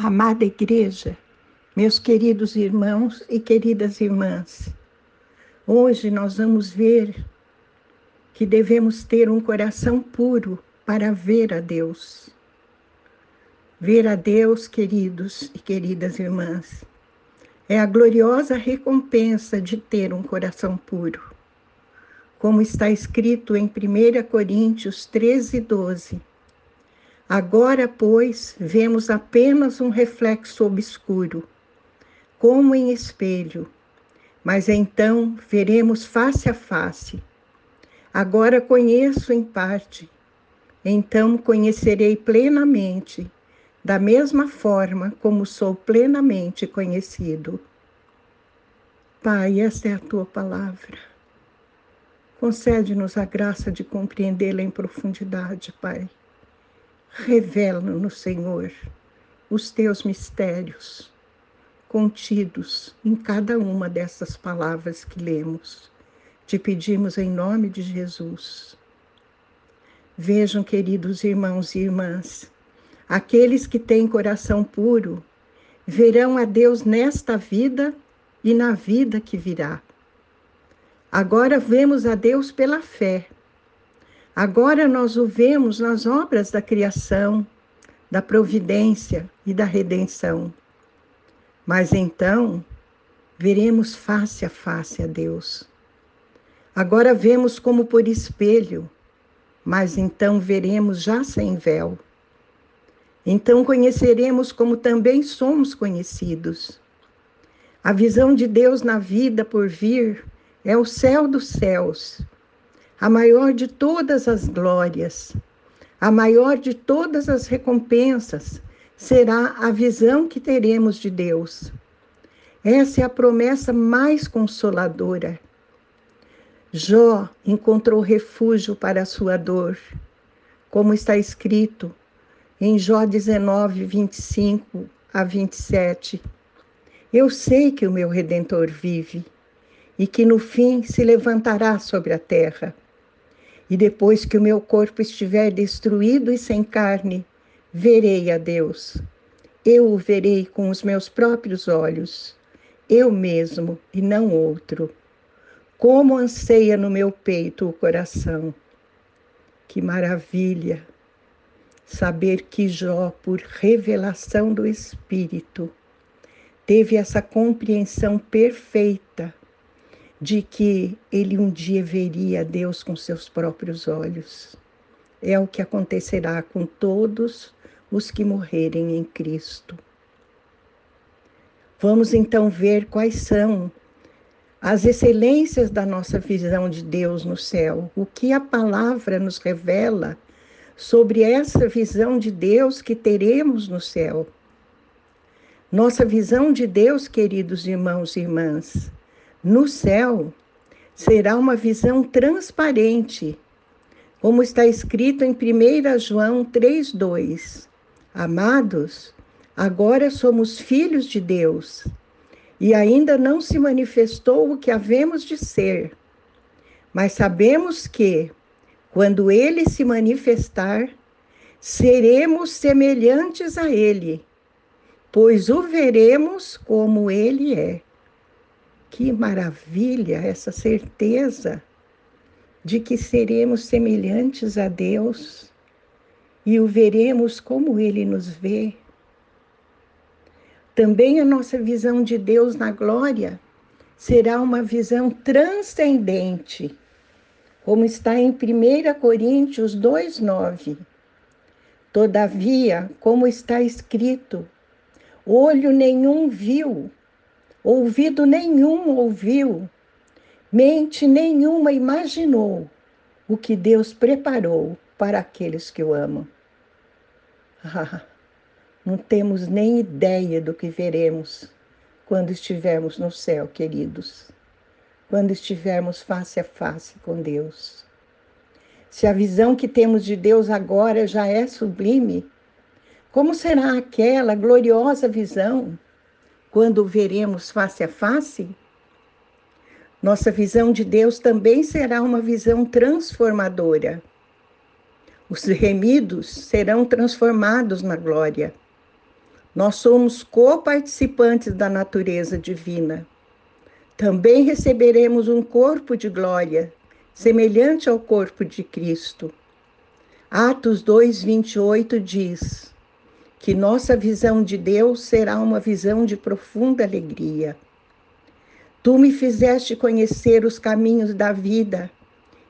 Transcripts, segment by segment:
Amada Igreja, meus queridos irmãos e queridas irmãs, hoje nós vamos ver que devemos ter um coração puro para ver a Deus. Ver a Deus, queridos e queridas irmãs, é a gloriosa recompensa de ter um coração puro. Como está escrito em 1 Coríntios 13, 12 Agora, pois, vemos apenas um reflexo obscuro, como em espelho, mas então veremos face a face. Agora conheço em parte, então conhecerei plenamente, da mesma forma como sou plenamente conhecido. Pai, esta é a tua palavra. Concede-nos a graça de compreendê-la em profundidade, Pai Revela-nos, Senhor, os teus mistérios contidos em cada uma dessas palavras que lemos. Te pedimos em nome de Jesus. Vejam, queridos irmãos e irmãs, aqueles que têm coração puro verão a Deus nesta vida e na vida que virá. Agora vemos a Deus pela fé Agora nós o vemos nas obras da criação, da providência e da redenção. Mas então veremos face a face a Deus. Agora vemos como por espelho, mas então veremos já sem véu. Então conheceremos como também somos conhecidos. A visão de Deus na vida por vir é o céu dos céus a maior de todas as glórias, a maior de todas as recompensas será a visão que teremos de Deus. Essa é a promessa mais consoladora. Jó encontrou refúgio para a sua dor, como está escrito em Jó 19, 25 a 27. Eu sei que o meu redentor vive e que no fim se levantará sobre a terra. E depois que o meu corpo estiver destruído e sem carne, verei a Deus. Eu o verei com os meus próprios olhos, eu mesmo e não outro. Como anseia no meu peito o coração. Que maravilha saber que Jó, por revelação do Espírito, teve essa compreensão perfeita de que ele um dia veria Deus com seus próprios olhos. É o que acontecerá com todos os que morrerem em Cristo. Vamos então ver quais são as excelências da nossa visão de Deus no céu, o que a palavra nos revela sobre essa visão de Deus que teremos no céu. Nossa visão de Deus, queridos irmãos e irmãs, no céu será uma visão transparente, como está escrito em 1 João 3,2. Amados, agora somos filhos de Deus e ainda não se manifestou o que havemos de ser, mas sabemos que, quando ele se manifestar, seremos semelhantes a ele, pois o veremos como ele é. Que maravilha essa certeza de que seremos semelhantes a Deus e o veremos como Ele nos vê. Também a nossa visão de Deus na glória será uma visão transcendente, como está em 1 Coríntios 2,9. Todavia, como está escrito, olho nenhum viu, ouvido nenhum ouviu, mente nenhuma imaginou o que Deus preparou para aqueles que o amam. Ah, não temos nem ideia do que veremos quando estivermos no céu, queridos, quando estivermos face a face com Deus. Se a visão que temos de Deus agora já é sublime, como será aquela gloriosa visão quando o veremos face a face, nossa visão de Deus também será uma visão transformadora. Os remidos serão transformados na glória. Nós somos coparticipantes da natureza divina. Também receberemos um corpo de glória, semelhante ao corpo de Cristo. Atos 2, 28 diz que nossa visão de Deus será uma visão de profunda alegria. Tu me fizeste conhecer os caminhos da vida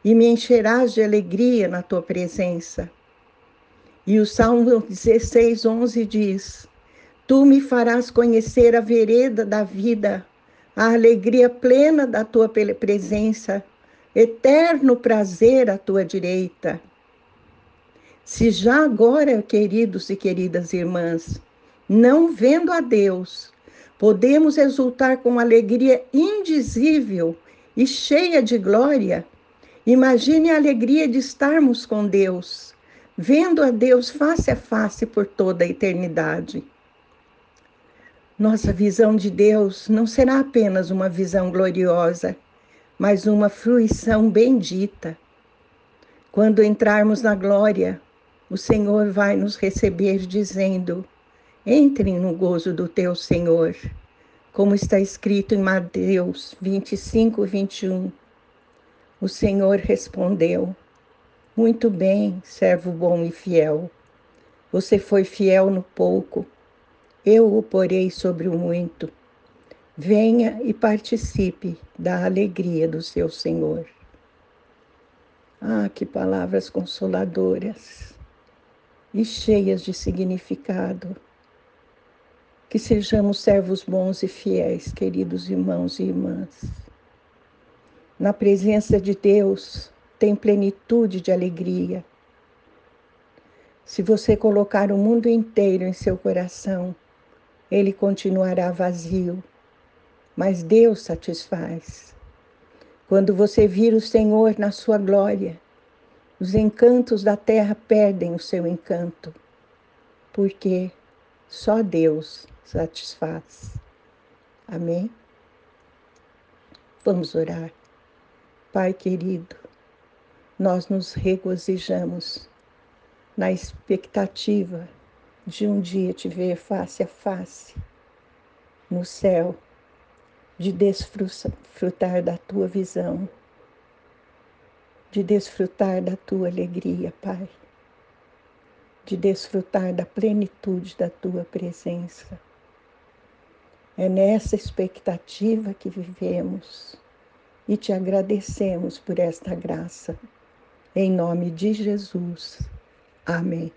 e me encherás de alegria na tua presença. E o Salmo 16, 11 diz: Tu me farás conhecer a vereda da vida, a alegria plena da tua presença, eterno prazer à tua direita. Se já agora, queridos e queridas irmãs, não vendo a Deus, podemos exultar com alegria indizível e cheia de glória, imagine a alegria de estarmos com Deus, vendo a Deus face a face por toda a eternidade. Nossa visão de Deus não será apenas uma visão gloriosa, mas uma fruição bendita. Quando entrarmos na glória, o Senhor vai nos receber dizendo: Entrem no gozo do teu Senhor, como está escrito em Mateus 25, 21. O Senhor respondeu: Muito bem, servo bom e fiel. Você foi fiel no pouco eu o porei sobre o muito. Venha e participe da alegria do seu Senhor. Ah, que palavras consoladoras e cheias de significado. Que sejamos servos bons e fiéis, queridos irmãos e irmãs. Na presença de Deus tem plenitude de alegria. Se você colocar o mundo inteiro em seu coração, ele continuará vazio, mas Deus satisfaz. Quando você vir o Senhor na sua glória, os encantos da terra perdem o seu encanto, porque só Deus satisfaz. Amém? Vamos orar. Pai querido, nós nos regozijamos na expectativa de um dia te ver face a face no céu, de desfrutar da tua visão, de desfrutar da tua alegria, Pai, de desfrutar da plenitude da tua presença. É nessa expectativa que vivemos e te agradecemos por esta graça. Em nome de Jesus. Amém.